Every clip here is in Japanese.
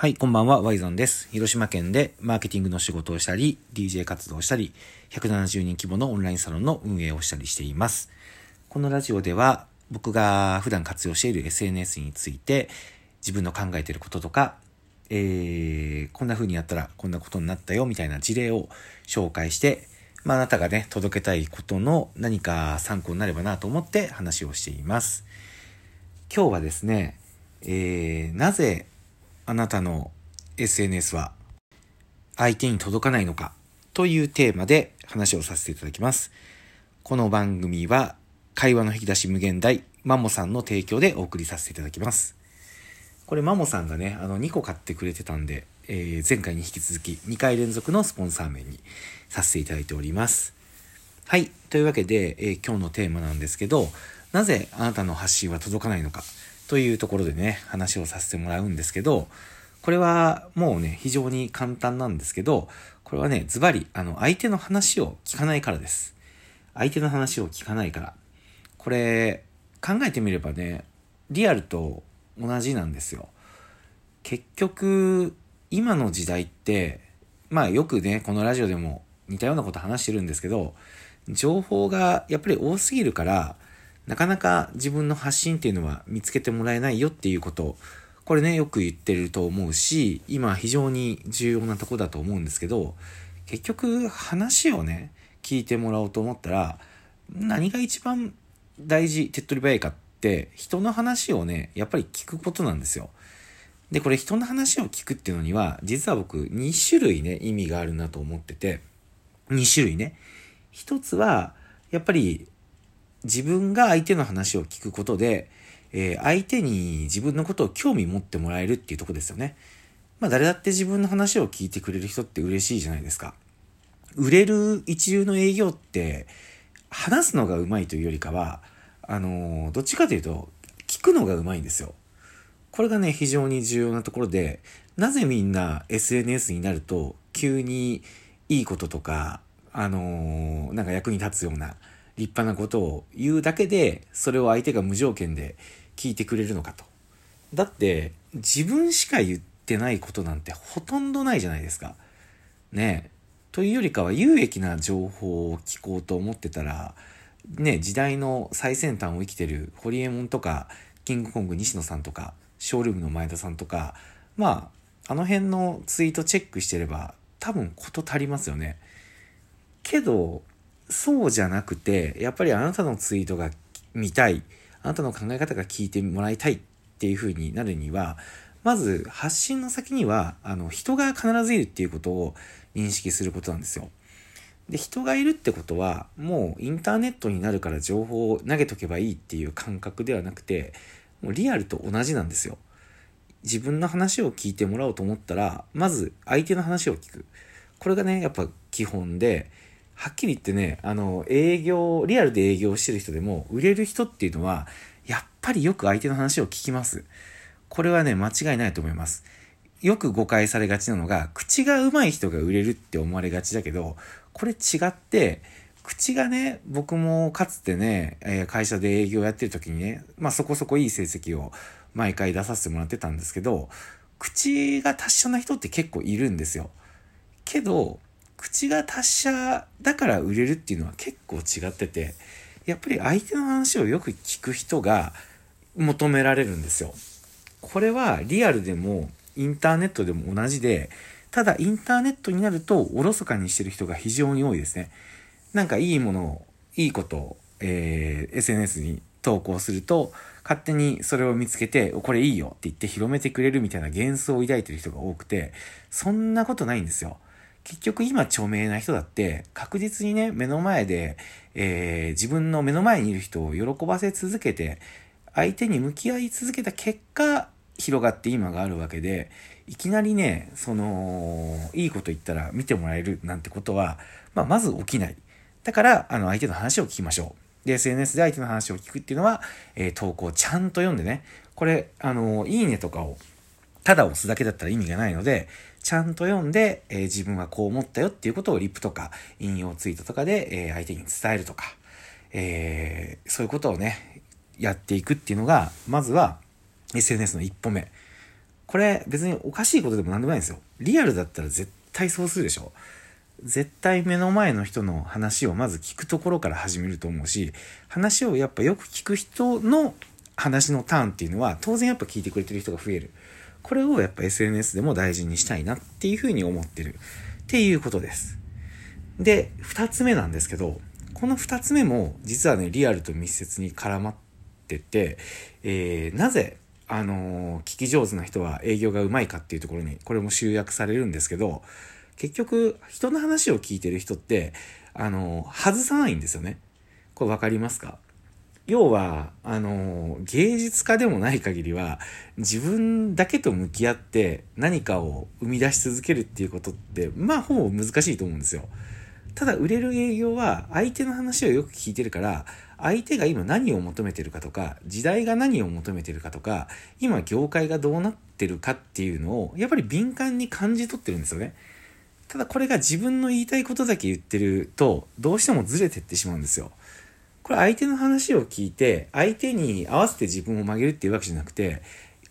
はい、こんばんは、ワイゾンです。広島県でマーケティングの仕事をしたり、DJ 活動をしたり、170人規模のオンラインサロンの運営をしたりしています。このラジオでは、僕が普段活用している SNS について、自分の考えていることとか、えー、こんな風にやったらこんなことになったよ、みたいな事例を紹介して、まあ、あなたがね、届けたいことの何か参考になればなと思って話をしています。今日はですね、えー、なぜあなたの SNS は相手に届かないのかというテーマで話をさせていただきます。この番組は会話の引き出し無限大マモさんの提供でお送りさせていただきます。これマモさんがね、あの2個買ってくれてたんで、えー、前回に引き続き2回連続のスポンサー名にさせていただいております。はい。というわけで、えー、今日のテーマなんですけど、なぜあなたの発信は届かないのか。というところでね、話をさせてもらうんですけど、これはもうね、非常に簡単なんですけど、これはね、ズバリ、あの、相手の話を聞かないからです。相手の話を聞かないから。これ、考えてみればね、リアルと同じなんですよ。結局、今の時代って、まあよくね、このラジオでも似たようなこと話してるんですけど、情報がやっぱり多すぎるから、なかなか自分の発信っていうのは見つけてもらえないよっていうこと、これね、よく言ってると思うし、今非常に重要なとこだと思うんですけど、結局話をね、聞いてもらおうと思ったら、何が一番大事、手っ取り早いかって、人の話をね、やっぱり聞くことなんですよ。で、これ人の話を聞くっていうのには、実は僕2種類ね、意味があるなと思ってて、2種類ね。一つは、やっぱり自分が相手の話を聞くことで、えー、相手に自分のことを興味持ってもらえるっていうとこですよね。まあ誰だって自分の話を聞いてくれる人って嬉しいじゃないですか。売れる一流の営業って、話すのが上手いというよりかは、あのー、どっちかというと、聞くのが上手いんですよ。これがね、非常に重要なところで、なぜみんな SNS になると、急にいいこととか、あのー、なんか役に立つような、立派なことを言うだけで、それを相手が無条件で聞いてくれるのかと。だって、自分しか言ってないことなんてほとんどないじゃないですか。ね。というよりかは有益な情報を聞こうと思ってたら、ね、時代の最先端を生きてるホリエモンとか、キングコング西野さんとか、ショールームの前田さんとか、まあ、あの辺のツイートチェックしてれば、多分事足りますよね。けど、そうじゃなくて、やっぱりあなたのツイートが見たい、あなたの考え方が聞いてもらいたいっていう風になるには、まず発信の先には、あの、人が必ずいるっていうことを認識することなんですよ。で、人がいるってことは、もうインターネットになるから情報を投げとけばいいっていう感覚ではなくて、もうリアルと同じなんですよ。自分の話を聞いてもらおうと思ったら、まず相手の話を聞く。これがね、やっぱ基本で、はっきり言ってね、あの、営業、リアルで営業してる人でも、売れる人っていうのは、やっぱりよく相手の話を聞きます。これはね、間違いないと思います。よく誤解されがちなのが、口が上手い人が売れるって思われがちだけど、これ違って、口がね、僕もかつてね、え会社で営業やってる時にね、まあそこそこいい成績を毎回出させてもらってたんですけど、口が達者な人って結構いるんですよ。けど、口が達者だから売れるっていうのは結構違ってて、やっぱり相手の話をよく聞く人が求められるんですよ。これはリアルでもインターネットでも同じで、ただインターネットになるとおろそかにしてる人が非常に多いですね。なんかいいものを、いいことを、えー、SNS に投稿すると、勝手にそれを見つけて、これいいよって言って広めてくれるみたいな幻想を抱いてる人が多くて、そんなことないんですよ。結局今著名な人だって確実にね、目の前で、えー、自分の目の前にいる人を喜ばせ続けて、相手に向き合い続けた結果、広がって今があるわけで、いきなりね、その、いいこと言ったら見てもらえるなんてことは、まあ、まず起きない。だから、あの、相手の話を聞きましょう。で、SNS で相手の話を聞くっていうのは、えー、投稿をちゃんと読んでね、これ、あの、いいねとかをただ押すだけだったら意味がないので、ちゃんと読んで、えー、自分はこう思ったよっていうことをリップとか引用ツイートとかで、えー、相手に伝えるとか、えー、そういうことをね、やっていくっていうのが、まずは SNS の一歩目。これ別におかしいことでも何でもないんですよ。リアルだったら絶対そうするでしょ。絶対目の前の人の話をまず聞くところから始めると思うし、話をやっぱよく聞く人の話のターンっていうのは当然やっぱ聞いてくれてる人が増える。これをやっぱ SNS でも大事にしたいなっていうふうに思ってるっていうことです。で、二つ目なんですけど、この二つ目も実はね、リアルと密接に絡まってて、えー、なぜ、あのー、聞き上手な人は営業がうまいかっていうところに、これも集約されるんですけど、結局、人の話を聞いてる人って、あのー、外さないんですよね。これ分かりますか？要は、あの、芸術家でもない限りは、自分だけと向き合って何かを生み出し続けるっていうことって、まあ、ほぼ難しいと思うんですよ。ただ、売れる営業は、相手の話をよく聞いてるから、相手が今何を求めてるかとか、時代が何を求めてるかとか、今業界がどうなってるかっていうのを、やっぱり敏感に感じ取ってるんですよね。ただこれが自分の言いたいことだけ言ってると、どうしてもずれてってしまうんですよ。これ相手の話を聞いて、相手に合わせて自分を曲げるっていうわけじゃなくて、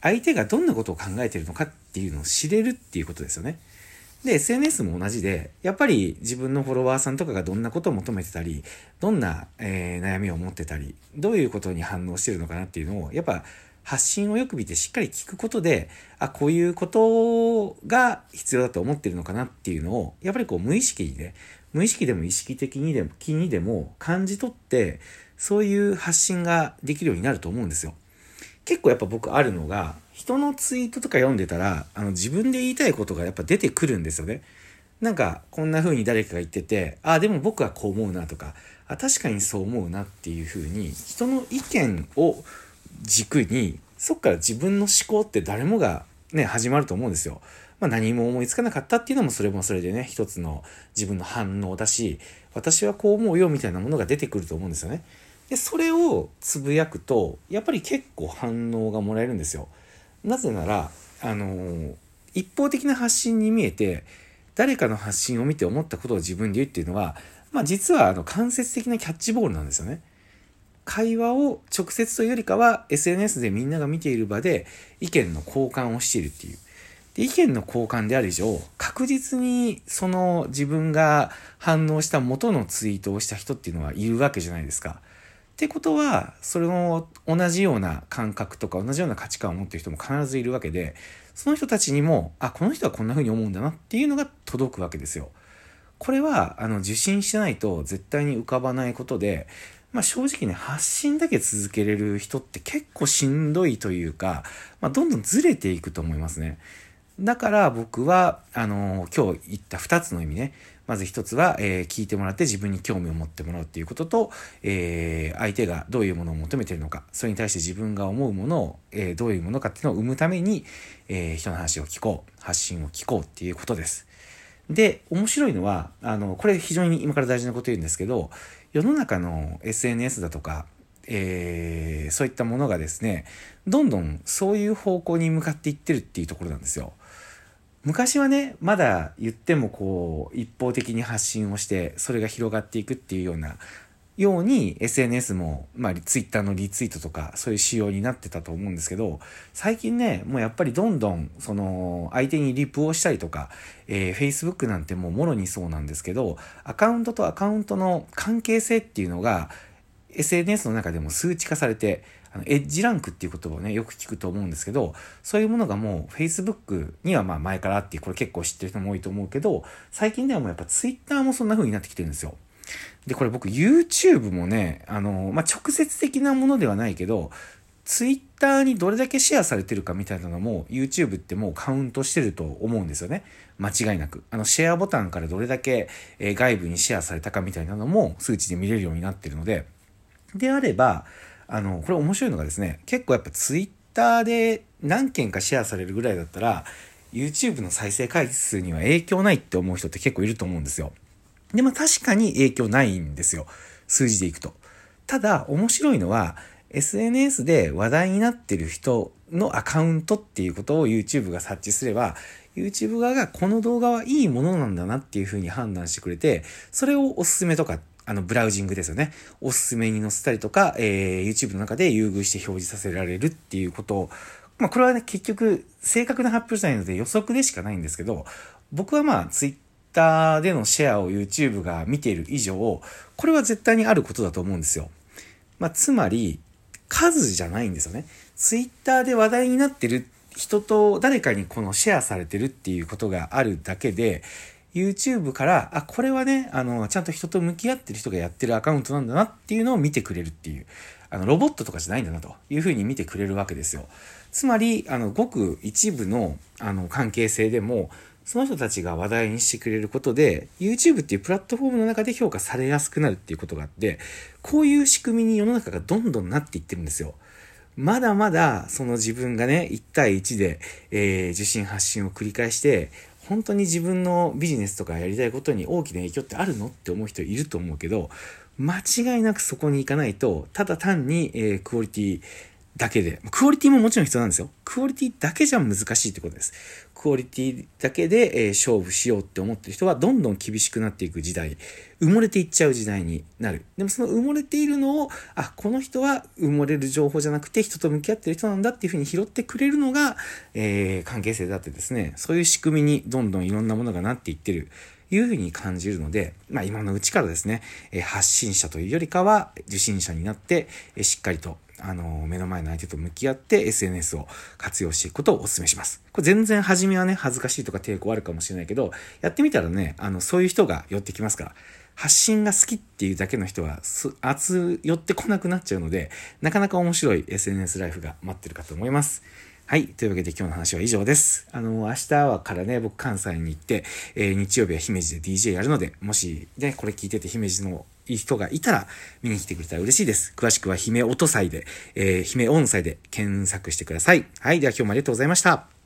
相手がどんなことを考えてるのかっていうのを知れるっていうことですよね。で、SNS も同じで、やっぱり自分のフォロワーさんとかがどんなことを求めてたり、どんな、えー、悩みを持ってたり、どういうことに反応してるのかなっていうのを、やっぱ発信をよく見てしっかり聞くことで、あ、こういうことが必要だと思ってるのかなっていうのを、やっぱりこう無意識にね、無意識でも意識的にでも気にでも感じ取ってそういう発信ができるようになると思うんですよ。結構やっぱ僕あるのが人のツイートとか読んでたらあの自分で言いたいことがやっぱ出てくるんですよね。なんかこんな風に誰かが言っててああでも僕はこう思うなとかあ確かにそう思うなっていう風に人の意見を軸にそっから自分の思考って誰もがね始まると思うんですよ。まあ、何も思いつかなかったっていうのもそれもそれでね、一つの自分の反応だし、私はこう思うよみたいなものが出てくると思うんですよね。で、それをつぶやくと、やっぱり結構反応がもらえるんですよ。なぜなら、あのー、一方的な発信に見えて、誰かの発信を見て思ったことを自分で言うっていうのは、まあ実はあの間接的なキャッチボールなんですよね。会話を直接というよりかは SNS でみんなが見ている場で意見の交換をしているっていう。で意見の交換である以上、確実にその自分が反応した元のツイートをした人っていうのはいるわけじゃないですか。ってことは、それの同じような感覚とか同じような価値観を持ってる人も必ずいるわけで、その人たちにも、あ、この人はこんな風に思うんだなっていうのが届くわけですよ。これは、あの、受信してないと絶対に浮かばないことで、まあ正直ね、発信だけ続けれる人って結構しんどいというか、まあどんどんずれていくと思いますね。だから僕は、あの、今日言った2つの意味ね。まず1つは、えー、聞いてもらって自分に興味を持ってもらうっていうことと、えー、相手がどういうものを求めてるのか、それに対して自分が思うものを、え、どういうものかっていうのを生むために、え人の話を聞こう、発信を聞こうっていうことです。で、面白いのは、あの、これ非常に今から大事なこと言うんですけど、世の中の SNS だとか、えー、そういったものがですね、どんどんそういう方向に向かっていってるっていうところなんですよ。昔はね、まだ言ってもこう、一方的に発信をして、それが広がっていくっていうような、ように SNS も、まあ、ツイッターのリツイートとか、そういう仕様になってたと思うんですけど、最近ね、もうやっぱりどんどん、その、相手にリプをしたりとか、えー、Facebook なんてもうもろにそうなんですけど、アカウントとアカウントの関係性っていうのが、SNS の中でも数値化されて、あのエッジランクっていう言葉をね、よく聞くと思うんですけど、そういうものがもう Facebook にはまあ前からあって、これ結構知ってる人も多いと思うけど、最近ではもうやっぱ Twitter もそんな風になってきてるんですよ。で、これ僕 YouTube もね、あの、まあ、直接的なものではないけど、Twitter にどれだけシェアされてるかみたいなのも YouTube ってもうカウントしてると思うんですよね。間違いなく。あの、シェアボタンからどれだけ、外部にシェアされたかみたいなのも数値で見れるようになってるので、であれば、あの、これ面白いのがですね、結構やっぱ Twitter で何件かシェアされるぐらいだったら、YouTube の再生回数には影響ないって思う人って結構いると思うんですよ。でも確かに影響ないんですよ。数字でいくと。ただ、面白いのは、SNS で話題になってる人のアカウントっていうことを YouTube が察知すれば、YouTube 側がこの動画はいいものなんだなっていうふうに判断してくれて、それをおすすめとかあの、ブラウジングですよね。おすすめに載せたりとか、えー、YouTube の中で優遇して表示させられるっていうことをまあこれはね、結局、正確な発表じゃないので予測でしかないんですけど、僕はまあ、ツイッターでのシェアを YouTube が見ている以上、これは絶対にあることだと思うんですよ。まあ、つまり、数じゃないんですよね。ツイッターで話題になってる人と誰かにこのシェアされてるっていうことがあるだけで、YouTube から、あ、これはね、あの、ちゃんと人と向き合ってる人がやってるアカウントなんだなっていうのを見てくれるっていう、あの、ロボットとかじゃないんだなというふうに見てくれるわけですよ。つまり、あの、ごく一部の、あの、関係性でも、その人たちが話題にしてくれることで、YouTube っていうプラットフォームの中で評価されやすくなるっていうことがあって、こういう仕組みに世の中がどんどんなっていってるんですよ。まだまだその自分がね、1対1で、えー、受信発信を繰り返して、本当に自分のビジネスとかやりたいことに大きな影響ってあるのって思う人いると思うけど、間違いなくそこに行かないと、ただ単に、えー、クオリティだけで、クオリティももちろん必要なんですよ。クオリティだけじゃ難しいってことです。クオリティだけで、え、勝負しようって思ってる人はどんどん厳しくなっていく時代、埋もれていっちゃう時代になる。でもその埋もれているのを、あ、この人は埋もれる情報じゃなくて人と向き合ってる人なんだっていうふうに拾ってくれるのが、えー、関係性だってですね、そういう仕組みにどんどんいろんなものがなっていってる。いうふうに感じるので、まあ今のうちからですね、発信者というよりかは受信者になって、しっかりとあの、目の前の相手と向き合って SNS を活用していくことをお勧めします。これ全然初めはね、恥ずかしいとか抵抗あるかもしれないけど、やってみたらね、あの、そういう人が寄ってきますから。発信が好きっていうだけの人は、熱寄ってこなくなっちゃうので、なかなか面白い SNS ライフが待ってるかと思います。はい。というわけで今日の話は以上です。あの、明日はからね、僕関西に行って、えー、日曜日は姫路で DJ やるので、もしね、これ聞いてて姫路のいい人がいたら見に来てくれたら嬉しいです。詳しくは姫音祭で、えー、姫音祭で検索してください。はい。では今日もありがとうございました。